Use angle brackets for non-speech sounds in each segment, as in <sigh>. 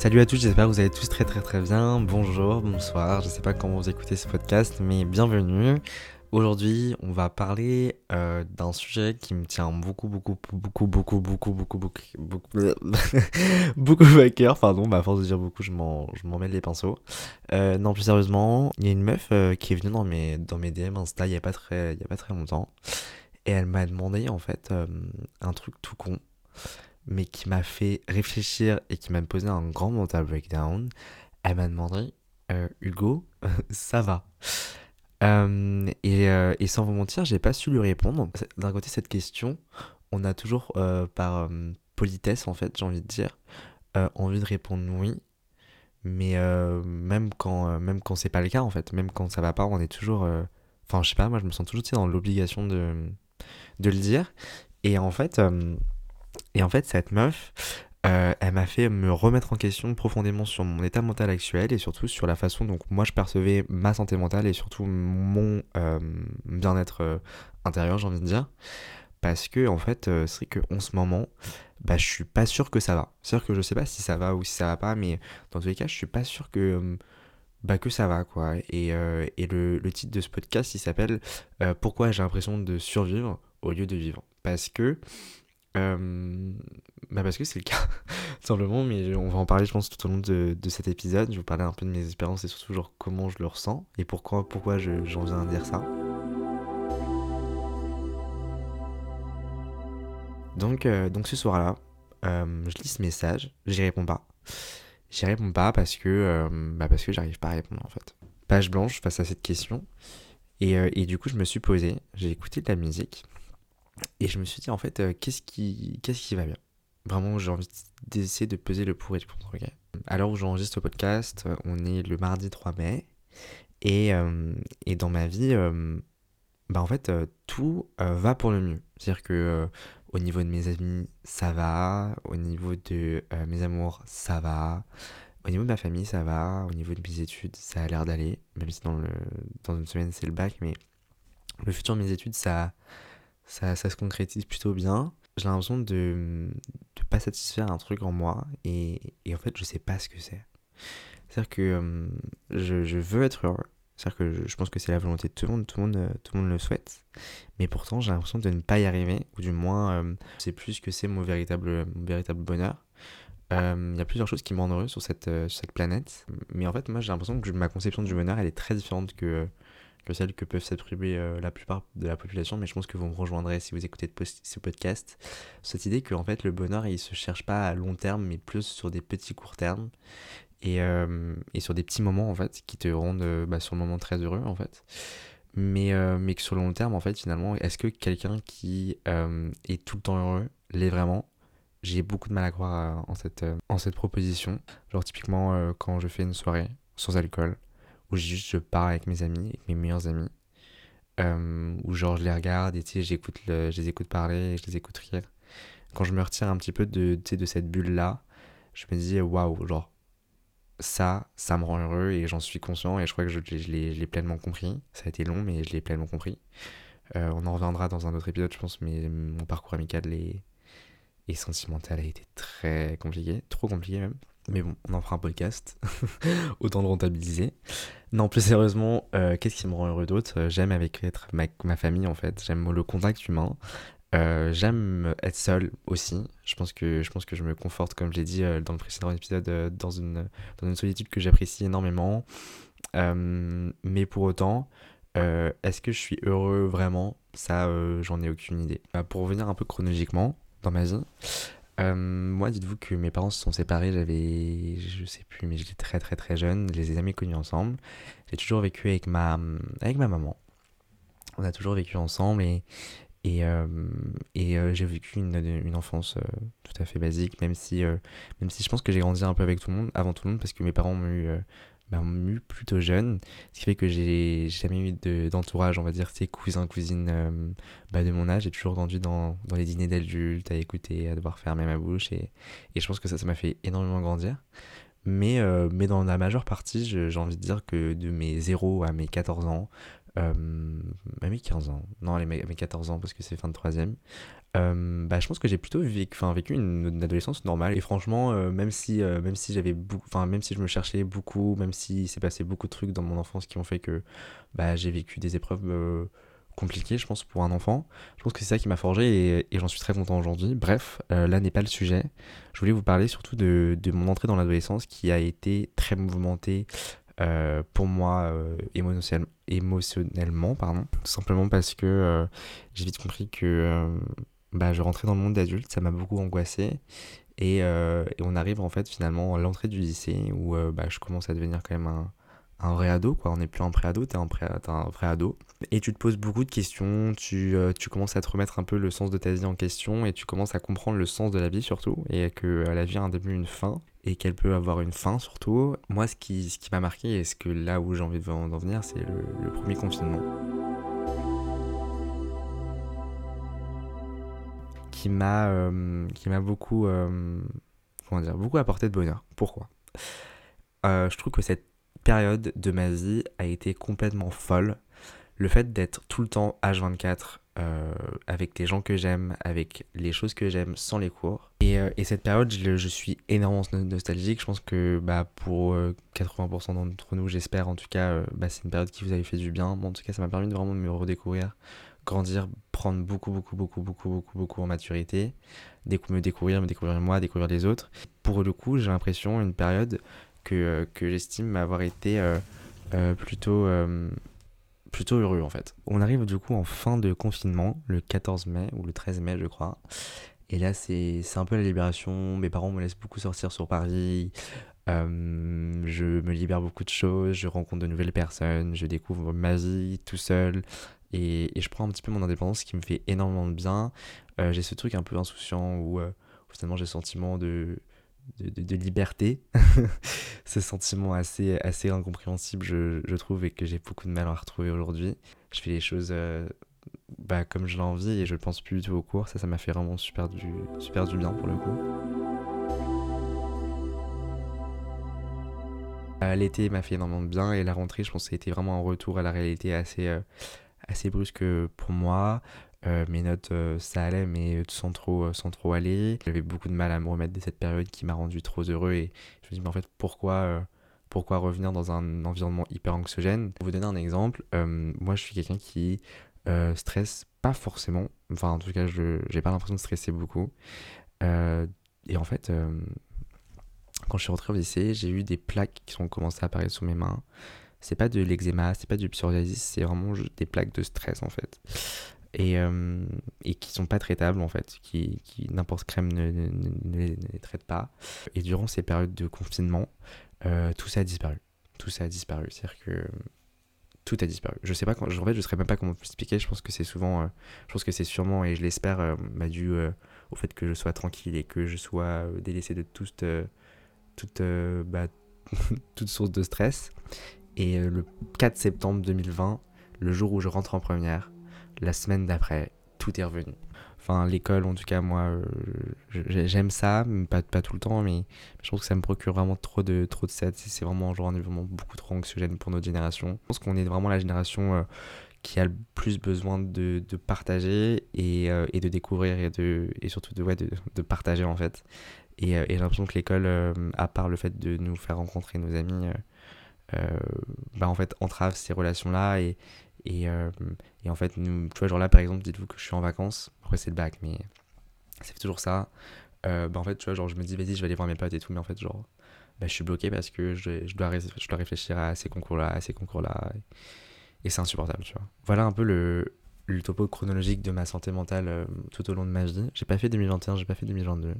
Salut à tous, j'espère que vous allez tous très très très bien. Bonjour, bonsoir, je sais pas comment vous écoutez ce podcast, mais bienvenue. Aujourd'hui, on va parler euh, d'un sujet qui me tient beaucoup, beaucoup, beaucoup, beaucoup, beaucoup, beaucoup, beaucoup, beaucoup, <laughs> beaucoup à cœur. Pardon, bah, à force de dire beaucoup, je m'en, je m'en mêle les pinceaux. Euh, non, plus sérieusement, il y a une meuf euh, qui est venue dans mes, dans mes DM Insta il y a a pas très longtemps, et elle m'a demandé en fait un truc tout con mais qui m'a fait réfléchir et qui m'a posé un grand mental breakdown. Elle m'a demandé euh, Hugo, <laughs> ça va? Euh, et, euh, et, sans vous mentir, j'ai pas su lui répondre. D'un côté, cette question, on a toujours, par politesse en fait, j'ai envie de dire, envie de répondre oui. Mais même quand, même quand c'est pas le cas en fait, même quand ça va pas, on est toujours. Enfin, je sais pas, moi je me sens toujours dans l'obligation de, de le dire. Et en fait et en fait, cette meuf, euh, elle m'a fait me remettre en question profondément sur mon état mental actuel et surtout sur la façon dont moi je percevais ma santé mentale et surtout mon euh, bien-être euh, intérieur, j'ai envie de dire. Parce que, en fait, c'est qu'en ce moment, bah, je suis pas sûr que ça va. C'est-à-dire que je sais pas si ça va ou si ça va pas, mais dans tous les cas, je suis pas sûr que, bah, que ça va, quoi. Et, et le, le, titre de ce podcast, il s'appelle Pourquoi j'ai l'impression de survivre au lieu de vivre. Parce que euh, bah parce que c'est le cas, <laughs> simplement, mais on va en parler, je pense, tout au long de, de, cet épisode. Je vais vous parler un peu de mes expériences et surtout genre comment je le ressens et pourquoi, pourquoi j'en viens à dire ça. Donc, euh, donc ce soir-là, euh, je lis ce message, j'y réponds pas. J'y réponds pas parce que, bah que j'arrive pas à répondre en fait. Page blanche face à cette question. Et, et du coup, je me suis posé, j'ai écouté de la musique et je me suis dit, en fait, euh, qu'est-ce qui, qu'est-ce qui va bien? Vraiment, j'ai envie d'essayer de peser le pour et le contre. Okay à où j'enregistre le podcast, euh, on est le mardi 3 mai. Et, euh, et dans ma vie, bah en fait, tout va pour le mieux. C'est-à-dire que au niveau de mes amis, ça va. Au niveau de mes amours, ça va. Au niveau de ma famille, ça va. Au niveau de mes études, ça a l'air d'aller. Même si dans, le, dans une semaine, c'est le bac. Mais le futur de mes études, ça, ça, ça se concrétise plutôt bien. J'ai l'impression de ne pas satisfaire un truc en moi et, et, en fait je sais pas ce que c'est. C'est-à-dire que euh, je, je, veux être heureux. C'est-à-dire que je, pense que c'est la volonté de tout le monde, tout le monde, euh, tout le monde le souhaite. Mais pourtant j'ai l'impression de ne pas y arriver, ou du moins euh, c'est plus que c'est mon véritable, véritable bonheur. Il y a plusieurs choses qui me rendent heureux sur cette, sur cette planète. Mais en fait moi j'ai l'impression que ma conception du bonheur elle est très différente que que celles que peuvent s'attribuer euh, la plupart de la population, mais je pense que vous me rejoindrez si vous écoutez ce podcast. Cette idée que en fait le bonheur il se cherche pas à long terme, mais plus sur des petits courts termes et, euh, et sur des petits moments en fait qui te rendent euh, bah, sur le moment très heureux en fait. Mais, mais que sur le long terme en fait finalement, est-ce que quelqu'un qui est tout le temps heureux l'est vraiment? J'ai beaucoup de mal à croire en cette, en cette proposition. Genre typiquement quand je fais une soirée sans alcool, où juste je pars avec mes amis, avec mes meilleurs amis, euh, où genre je les regarde et tu sais, le, je les écoute parler, je les écoute rire. Quand je me retire un petit peu de, de cette bulle-là, je me dis waouh, genre ça, ça me rend heureux et j'en suis conscient et je crois que je, l'ai pleinement compris. Ça a été long, mais je l'ai pleinement compris. Euh, on en reviendra dans un autre épisode, je pense, mais mon parcours amical et, et sentimental a été très compliqué, trop compliqué même. Mais bon, on en fera un podcast. <laughs> Autant le rentabiliser. Non, plus sérieusement, euh, qu'est-ce qui me rend heureux d'autre? Euh, J'aime avec être ma, ma, famille en fait. J'aime le contact humain. Euh, j'aime être seul aussi. Je pense que je pense que je me conforte, comme je l'ai dit dans le précédent épisode, dans une dans une solitude que j'apprécie énormément. mais pour autant, est-ce que je suis heureux vraiment? Ça, j'en ai aucune idée. Bah, pour revenir un peu chronologiquement dans ma vie, euh, moi, dites-vous que mes parents se sont séparés, j'avais, je sais plus, mais j'étais très très très jeune, je les ai jamais connus ensemble. J'ai toujours vécu avec ma, avec ma maman. On a toujours vécu ensemble et, et, euh, et euh, j'ai vécu une, une enfance tout à fait basique, même si, même si je pense que j'ai grandi un peu avec tout le monde, avant tout le monde, parce que mes parents m'ont eu bah, mu plutôt jeune, ce qui fait que j'ai jamais eu d'entourage, on va dire, ces cousins, cousines euh, bah, de mon âge. J'ai toujours grandi dans, dans les dîners d'adultes, à écouter, à devoir fermer ma bouche, et, et je pense que ça, ça m'a fait énormément grandir. Mais, euh, mais dans la majeure partie, j'ai envie de dire que de mes 0 à mes 14 ans, euh, à mes 15 ans, non, à mes 14 ans parce que c'est fin de troisième, euh, bah, je pense que j'ai plutôt vécu, une, adolescence normale. Et franchement, euh, même si, euh, même si j'avais enfin, même si je me cherchais beaucoup, même s'il s'est passé beaucoup de trucs dans mon enfance qui ont fait que bah, j'ai vécu des épreuves compliquées, je pense, pour un enfant, je pense que c'est ça qui m'a forgé et, et j'en suis très content aujourd'hui. Bref, là n'est pas le sujet. Je voulais vous parler surtout de, de mon entrée dans l'adolescence qui a été très mouvementée, euh, pour moi euh, émotionnellement, pardon. Tout simplement parce que euh, j'ai vite compris que bah, je rentrais dans le monde d'adulte, ça m'a beaucoup angoissé. Et, on arrive en fait finalement à l'entrée du lycée où bah, je commence à devenir quand même un, un vrai ado, quoi. On n'est plus un pré-ado, t'es un, pré un vrai ado. Et tu te poses beaucoup de questions, tu, euh, tu, commences à te remettre un peu le sens de ta vie en question et tu commences à comprendre le sens de la vie surtout et que euh, la vie a un début, une fin et qu'elle peut avoir une fin surtout. Moi, ce qui, ce qui m'a marqué et ce que là où j'ai envie d'en venir, c'est le, premier confinement. Qui m'a euh, beaucoup, comment dire, beaucoup apporté de bonheur. Pourquoi? Je trouve que cette période de ma vie a été complètement folle. Le fait d'être tout le temps H24 euh, avec les gens que j'aime, avec les choses que j'aime, sans les cours. Et, euh, et cette période, je, suis énormément nostalgique. Je pense que bah, pour 80% euh, d'entre nous, j'espère en tout cas, bah, c'est une période qui vous avait fait du bien. en tout cas, ça m'a permis de vraiment me redécouvrir, grandir, prendre beaucoup, beaucoup, beaucoup, beaucoup, beaucoup, beaucoup en maturité, me découvrir, me découvrir moi, découvrir les autres. Pour le coup, j'ai l'impression une période que, euh, que j'estime avoir été euh, euh, plutôt, plutôt heureux en fait. On arrive du coup en fin de confinement, le 14 mai ou le 13 mai je crois. Et là c'est un peu la libération, mes parents me laissent beaucoup sortir sur Paris, je me libère beaucoup de choses, je rencontre de nouvelles personnes, je découvre ma vie tout seul et, et je prends un petit peu mon indépendance, ce qui me fait énormément de bien. j'ai ce truc un peu insouciant où, où finalement j'ai le sentiment de, de, liberté, <laughs> ce sentiment assez, assez incompréhensible, je, je, trouve, et que j'ai beaucoup de mal à retrouver aujourd'hui. Je fais les choses euh, bah, comme je l'ai envie et je pense plus du tout au cours. Ça, ça m'a fait vraiment super du, super du bien pour le coup. Euh, l'été m'a fait énormément de bien et la rentrée, je pense a été vraiment un retour à la réalité assez, euh, assez brusque pour moi. Euh, mes notes, euh, ça allait, mais sans trop, euh, sans trop aller. J'avais beaucoup de mal à me remettre de cette période qui m'a rendu trop heureux et je me dis, mais en fait, pourquoi, pourquoi revenir dans un environnement hyper anxiogène? Pour vous donner un exemple, moi je suis quelqu'un qui stresse pas forcément, enfin en tout cas, je j'ai pas l'impression de stresser beaucoup. et en fait, quand je suis rentré au lycée, j'ai eu des plaques qui ont commencé à apparaître sur mes mains. C'est pas de l'eczéma, c'est pas du psoriasis, c'est vraiment des plaques de stress en fait et, euh, et qui sont pas traitables en fait, qui, qui n'importe crème ne, ne, les traite pas. Et durant ces périodes de confinement, euh, tout ça a disparu. Tout ça a disparu. C'est-à-dire que tout a disparu. Je sais pas quand, en fait, je sais même pas comment vous expliquer. Je pense que c'est souvent, euh, je pense que c'est sûrement et je l'espère, bah, dû au fait que je sois tranquille et que je sois délaissé de toute, toute, bah, <laughs> toute source de stress. Et le 4 septembre 2020, le jour où je rentre en première, la semaine d'après, tout est revenu. Enfin, l'école, en tout cas, moi, euh, j'aime ça, pas, pas tout le temps, mais je trouve que ça me procure vraiment trop de, trop de C'est vraiment genre un événement beaucoup trop anxiogène pour notre génération. Je pense qu'on est vraiment la génération euh, qui a le plus besoin de, de partager et, euh, et, de découvrir et, de, et surtout de, ouais, de, de partager, en fait. Et, et j'ai l'impression que l'école, à part le fait de nous faire rencontrer nos amis, bah, en fait, entrave ces relations-là et, et, euh, et, en fait, nous, tu vois, genre là, par exemple, dites-vous que je suis en vacances. Après, c'est le bac, mais fait toujours ça. Euh, bah, en fait, tu vois, genre, je me dis, vas-y, je vais aller voir mes potes et tout, mais en fait, genre, bah, je suis bloqué parce que je, je, dois, je dois réfléchir à ces concours-là, à ces concours-là. Et, c'est insupportable, tu vois. Voilà un peu le, le topo chronologique de ma santé mentale euh, tout au long de ma vie. J'ai pas fait 2021, j'ai pas fait 2022.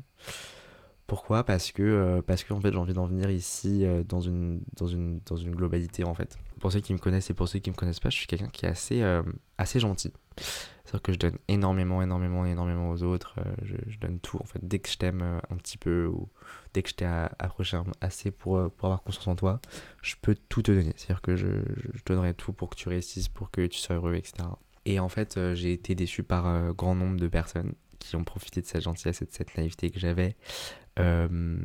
Pourquoi Parce que, euh, parce que fait, j'ai envie d'en venir ici euh, dans, une, dans, une, dans une globalité en fait. Pour ceux qui me connaissent et pour ceux qui me connaissent pas, je suis quelqu'un qui est assez, euh, assez gentil. C'est-à-dire que je donne énormément, énormément, énormément aux autres. Je, je, donne tout en fait. Dès que je t'aime un petit peu ou dès que je t'ai approché assez pour, pour avoir conscience en toi, je peux tout te donner. C'est-à-dire que je, je donnerai tout pour que tu réussisses, pour que tu sois heureux, etc. Et en fait, j'ai été déçu par un grand nombre de personnes qui ont profité de cette gentillesse et de cette naïveté que j'avais euh,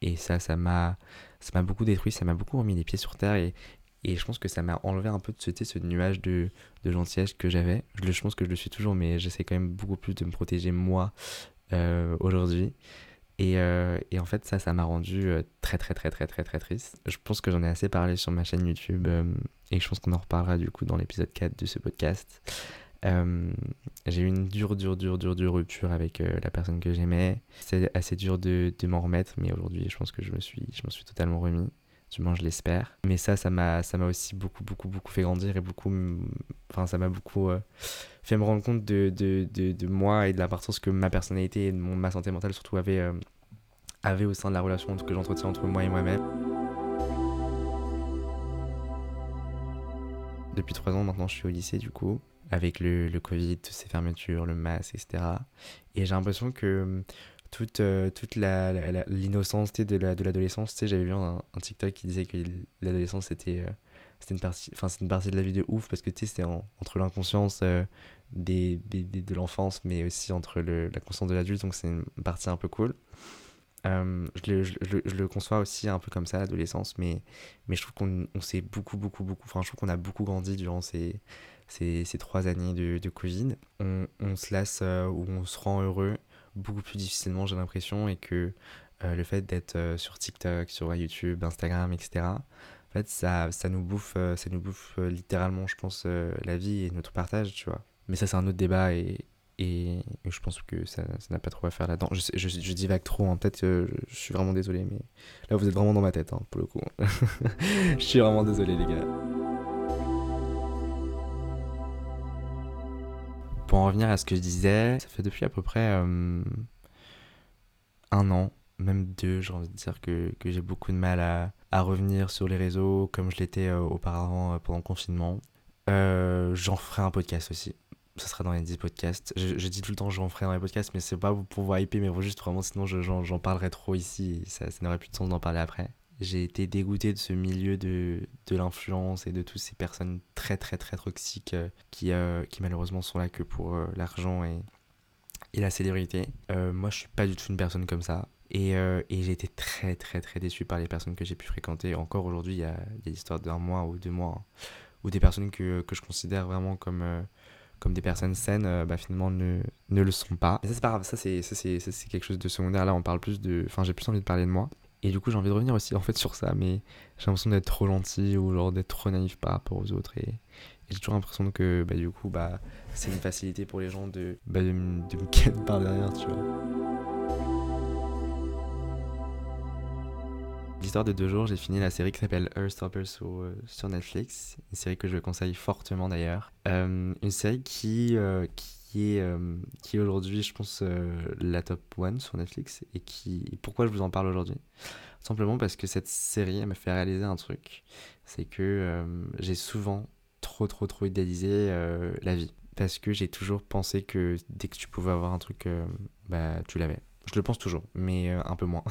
et ça, ça m'a, ça m'a beaucoup détruit, ça m'a beaucoup remis les pieds sur terre et, Et je pense que ça m'a enlevé un peu de ce, ce nuage de, de gentillesse que j'avais. Je, je, pense que je le suis toujours, mais j'essaie quand même beaucoup plus de me protéger moi euh, aujourd'hui. Et, euh, et, en fait, ça, ça m'a rendu très, très, très, très, très, très triste. Je pense que j'en ai assez parlé sur ma chaîne YouTube et je pense qu'on en reparlera du coup dans l'épisode 4 de ce podcast. J'ai eu une dure, dure, dure, dure, dure rupture avec la personne que j'aimais. C'est assez dur de, de m'en remettre, mais aujourd'hui, je pense que je me suis, je me suis totalement remis du moins je l'espère. Mais ça, ça m'a, ça m'a aussi beaucoup, beaucoup, beaucoup fait grandir et beaucoup, enfin, ça m'a beaucoup euh, fait me rendre compte de, de, de, de, moi et de l'importance que ma personnalité et mon, ma santé mentale surtout avait, euh, avait au sein de la relation que j'entretiens entre moi et moi-même. Depuis trois ans maintenant, je suis au lycée du coup, avec le, le Covid, toutes ces fermetures, le masque, etc. Et j'ai l'impression que toute, euh, toute l'innocence la, de l'adolescence. tu sais, j'avais vu un, TikTok qui disait que l'adolescence c'était euh, c'était une partie une partie de la vie de ouf parce que c'était entre l'inconscience euh, des, des, de l'enfance mais aussi entre le, la conscience de l'adulte donc c'est une partie un peu cool je, le, je, je, le conçois aussi un peu comme ça l'adolescence mais mais je trouve qu'on on s'est beaucoup beaucoup beaucoup enfin je trouve qu'on a beaucoup grandi durant ces ces, ces trois années de, de Covid on, se lasse ou on se rend heureux beaucoup plus difficilement, j'ai l'impression, et que euh, le fait d'être euh, sur TikTok, sur YouTube, Instagram, etc., en fait, ça, ça nous bouffe, euh, ça nous bouffe littéralement, je pense, la vie et notre partage, tu vois. Mais ça, c'est un autre débat et, je pense que ça n'a pas trop à faire là-dedans. Je, divague trop, hein. peut-être je, suis vraiment désolé, mais là, vous êtes vraiment dans ma tête, hein, pour le coup. <laughs> je suis vraiment désolé, les gars. Pour en revenir à ce que je disais, ça fait depuis à peu près euh, un an, même deux, j'ai envie de dire que, que j'ai beaucoup de mal à, à, revenir sur les réseaux comme je l'étais euh, auparavant euh, pendant le confinement. j'en ferai un podcast aussi. Ça sera dans les 10 podcasts. Je, je dis tout le temps j'en ferai dans les podcasts, mais c'est pas pour vous hyper, mais juste vraiment, sinon j'en parlerai trop ici. ça n'aurait plus de sens d'en parler après j'ai été dégoûté de ce milieu de, de l'influence et de toutes ces personnes très très très toxiques euh, qui, euh, qui malheureusement sont là que pour euh, l'argent et, et la célébrité. moi je suis pas du tout une personne comme ça. Et, et j'ai été très très très déçu par les personnes que j'ai pu fréquenter. Encore aujourd'hui, il y a, y a l'histoire d'un mois ou deux mois, où des personnes que, que, je considère vraiment comme, comme des personnes saines, bah, finalement ne, ne le sont pas. Ça c'est pas grave, ça c'est quelque chose de secondaire. Là on parle plus de... Enfin j'ai plus envie de parler de moi. Et du coup, j'ai envie de revenir aussi en fait sur ça, mais j'ai l'impression d'être trop gentil ou genre d'être trop naïf par rapport aux autres. Et, j'ai toujours l'impression que bah, du coup, bah, c'est une facilité pour les gens de, bah, de, me ken <laughs> par derrière, tu vois. L'histoire de deux jours, j'ai fini la série qui s'appelle Earthstopper sur, euh, sur Netflix, une série que je conseille fortement d'ailleurs. Euh, une série qui, euh, qui euh, qui est aujourd'hui, je pense, euh, la top 1 sur Netflix. Et qui, pourquoi je vous en parle aujourd'hui? Simplement parce que cette série, elle me fait réaliser un truc. C'est que euh, j'ai souvent trop, trop, trop idéalisé la vie. Parce que j'ai toujours pensé que dès que tu pouvais avoir un truc, bah, tu l'avais. Je le pense toujours, mais un peu moins.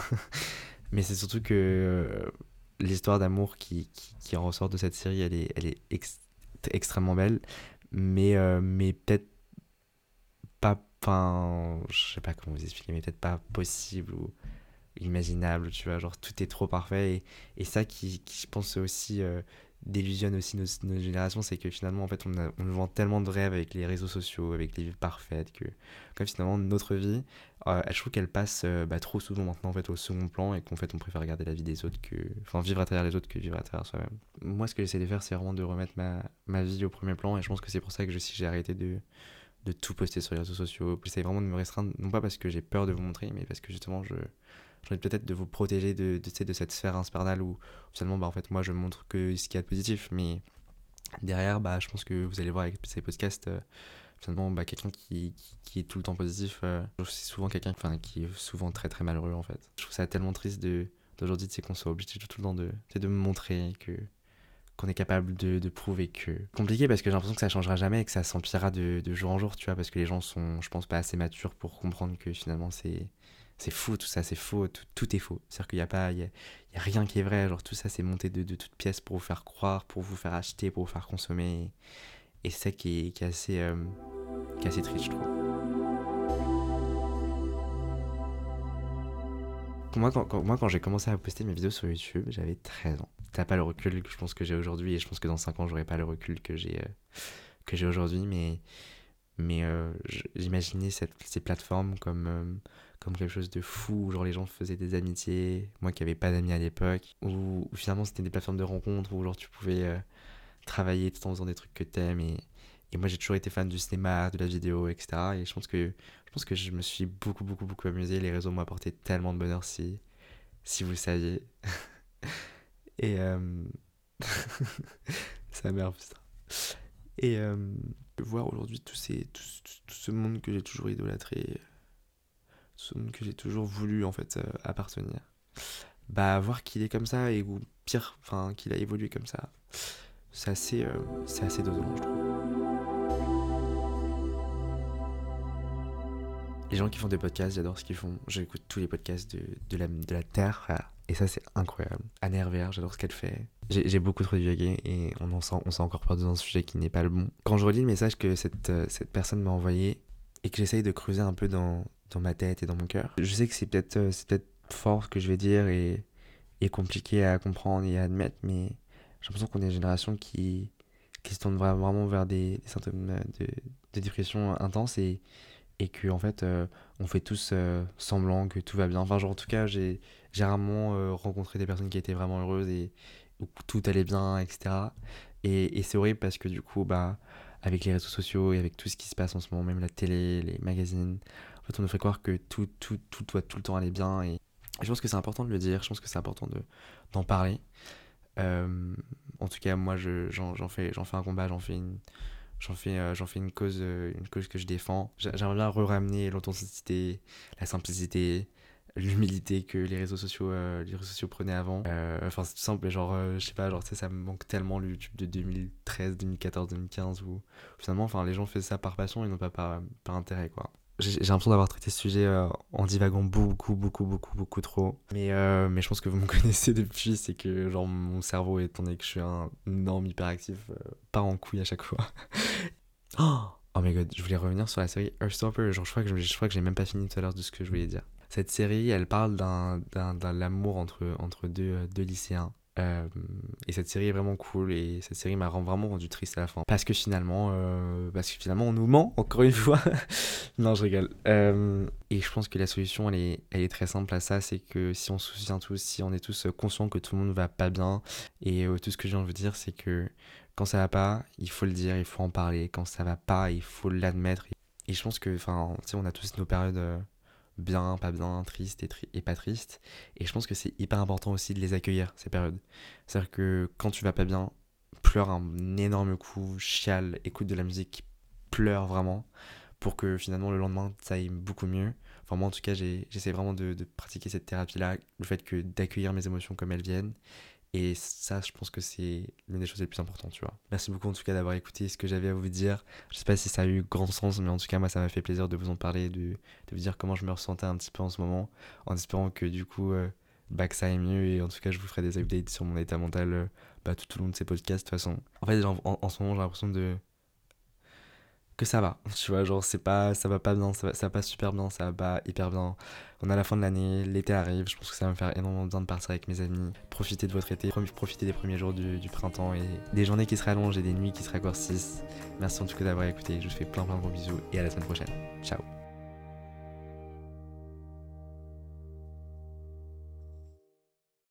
<laughs> mais c'est surtout que l'histoire d'amour qui, qui, ressort de cette série, elle est, elle est extrêmement belle. Mais, mais peut-être enfin, je sais pas comment vous expliquer, mais peut-être pas possible ou imaginable, tu vois, genre tout est trop parfait et, ça qui, je pense aussi euh, délusionne aussi nos, générations, c'est que finalement en fait on, a, vend tellement de rêves avec les réseaux sociaux, avec les vies parfaites que finalement notre vie, euh, je trouve qu'elle passe euh, bah, trop souvent maintenant en fait au second plan et qu'en fait on préfère regarder la vie des autres que, enfin vivre à travers les autres que vivre à travers soi-même. Moi ce que j'essaie de faire c'est vraiment de remettre ma, ma vie au premier plan et je pense que c'est pour ça que je, si j'ai arrêté de de tout poster sur les réseaux sociaux. J'essaie vraiment de me restreindre, non pas parce que j'ai peur de vous montrer, mais parce que justement, je j'ai peut-être de vous protéger de, cette sphère infernale où finalement, bah, en fait, moi, je montre que ce qu'il y a de positif, mais derrière, bah, je pense que vous allez voir avec ces podcasts, euh, finalement, bah, quelqu'un qui, qui, est tout le temps positif, euh, c'est souvent quelqu'un qui est souvent très très malheureux, en fait. Je trouve ça tellement triste d'aujourd'hui, c'est qu'on soit obligé tout le temps de, de me montrer que qu'on est capable de, prouver que. Compliqué parce que j'ai l'impression que ça changera jamais et que ça s'empirera de, jour en jour, tu vois, parce que les gens sont, je pense, pas assez matures pour comprendre que finalement c'est. C'est faux, tout ça, c'est faux, tout, tout, est faux. C'est-à-dire qu'il n'y a pas, il y a, rien qui est vrai. Genre tout ça, c'est monté de, toutes pièces pour vous faire croire, pour vous faire acheter, pour vous faire consommer. Et, c'est ça qui est, qui est assez, euh, qui est assez triste, je trouve. Moi, quand, j'ai commencé à poster mes vidéos sur YouTube, j'avais 13 ans. T'as pas le recul que je pense que j'ai aujourd'hui, et je pense que dans 5 ans, j'aurai pas le recul que j'ai euh, aujourd'hui, mais, mais euh, j'imaginais ces plateformes comme, euh, comme quelque chose de fou, où genre les gens faisaient des amitiés, moi qui n'avais pas d'amis à l'époque, où, finalement c'était des plateformes de rencontres, où genre tu pouvais travailler tout en faisant des trucs que t'aimes, et moi j'ai toujours été fan du cinéma, de la vidéo, etc. Et je pense que je pense que je me suis beaucoup, beaucoup, beaucoup amusé. Les réseaux m'ont apporté tellement de bonheur si, si vous saviez. <laughs> Et. Euh... <laughs> ça merde, putain. Et euh, voir aujourd'hui tout, ces, tout, ce monde que j'ai toujours idolâtré, ce monde que j'ai toujours voulu en fait euh, appartenir, bah voir qu'il est comme ça et ou pire, enfin qu'il a évolué comme ça, c'est assez, euh, c'est assez dosant, je trouve. Les gens qui font des podcasts, j'adore ce qu'ils font. J'écoute tous les podcasts de, de, la, de la Terre, et ça, c'est incroyable. Anne j'adore ce qu'elle fait. J'ai beaucoup trop divagué et on en sent, on encore perdu dans un sujet qui n'est pas le bon. Quand je relis le message que cette, euh, cette personne m'a envoyé et que j'essaye de creuser un peu dans, dans ma tête et dans mon cœur, je sais que c'est peut-être euh, peut fort ce que je vais dire et, et compliqué à comprendre et à admettre, mais j'ai l'impression qu'on est une génération qui, qui se tourne vraiment vers des, des symptômes de, de dépression intense et et que en fait euh, on fait tous euh, semblant que tout va bien. Enfin en tout cas j'ai rarement euh, rencontré des personnes qui étaient vraiment heureuses et où tout allait bien, etc. Et, c'est horrible parce que du coup bah avec les réseaux sociaux et avec tout ce qui se passe en ce moment, même la télé, les magazines, en fait on nous fait croire que tout, tout, tout doit tout le temps aller bien et je pense que c'est important de le dire, je pense que c'est important d'en parler. en tout cas moi j'en fais, fais un combat, j'en fais une j'en fais, euh, j'en fais une, cause, euh, une cause que je défends. J'aimerais bien re-ramener l'authenticité, la simplicité, l'humilité que les réseaux sociaux, euh, les réseaux sociaux prenaient avant. enfin, c'est tout simple, genre, je sais pas, genre, ça me manque tellement le YouTube de 2013, 2014, 2015 où, finalement, enfin, les gens faisaient ça par passion et non pas par, par intérêt, quoi j'ai l'impression d'avoir traité ce sujet euh, en divagant beaucoup, beaucoup, beaucoup, beaucoup trop. Mais, euh, mais je pense que vous me <laughs> connaissez depuis, c'est que genre mon cerveau, étant donné que je suis un énorme hyperactif, euh, part en couille à chaque fois. <laughs> oh, oh my god, je voulais revenir sur la série Earthstopper. Je crois que je, crois que j'ai même pas fini tout à l'heure de ce que je voulais dire. Cette série, elle parle d'un l'amour entre, entre deux, deux lycéens. Euh, et cette série est vraiment cool et cette série m'a vraiment rendu triste à la fin. Parce que finalement, euh, parce que finalement on nous ment, encore une <laughs> fois. non, je rigole. Euh, et je pense que la solution, elle est, elle est très simple à ça, c'est que si on se soutient tous, si on est tous conscients que tout le monde va pas bien, et tout ce que j'ai envie de dire, c'est que quand ça va pas, il faut le dire, il faut en parler. Quand ça va pas, il faut l'admettre. Et je pense que, enfin, tu sais, on a tous nos périodes bien, pas bien, triste et, pas triste. Et je pense que c'est hyper important aussi de les accueillir, ces périodes. C'est-à-dire que quand tu vas pas bien, pleure un énorme coup, chiale, écoute de la musique, pleure vraiment, pour que finalement le lendemain ça aille beaucoup mieux. Enfin moi en tout cas j'essaie vraiment de, de pratiquer cette thérapie-là, le fait que d'accueillir mes émotions comme elles viennent et ça, je pense que c'est l'une des choses les plus importantes, tu vois. Merci beaucoup en tout cas d'avoir écouté ce que j'avais à vous dire. Je sais pas si ça a eu grand sens, mais en tout cas, moi, ça m'a fait plaisir de vous en parler, de, de vous dire comment je me ressentais un petit peu en ce moment, en espérant que du coup, euh, bah, que ça aille mieux. Et en tout cas, je vous ferai des updates sur mon état mental euh, bah, tout au long de ces podcasts, de toute façon. En fait, en, en ce moment, j'ai l'impression de que ça va. Tu vois, genre, c'est pas, ça va pas bien, ça va, ça pas super bien, ça va pas hyper bien. On a la fin de l'année, l'été arrive, je pense que ça va me faire énormément besoin de partir avec mes amis, profiter de votre été, profiter des premiers jours du, printemps et des journées qui se rallongent et des nuits qui se raccourcissent. Merci en tout cas d'avoir écouté, je vous fais plein plein de gros bisous et à la semaine prochaine. Ciao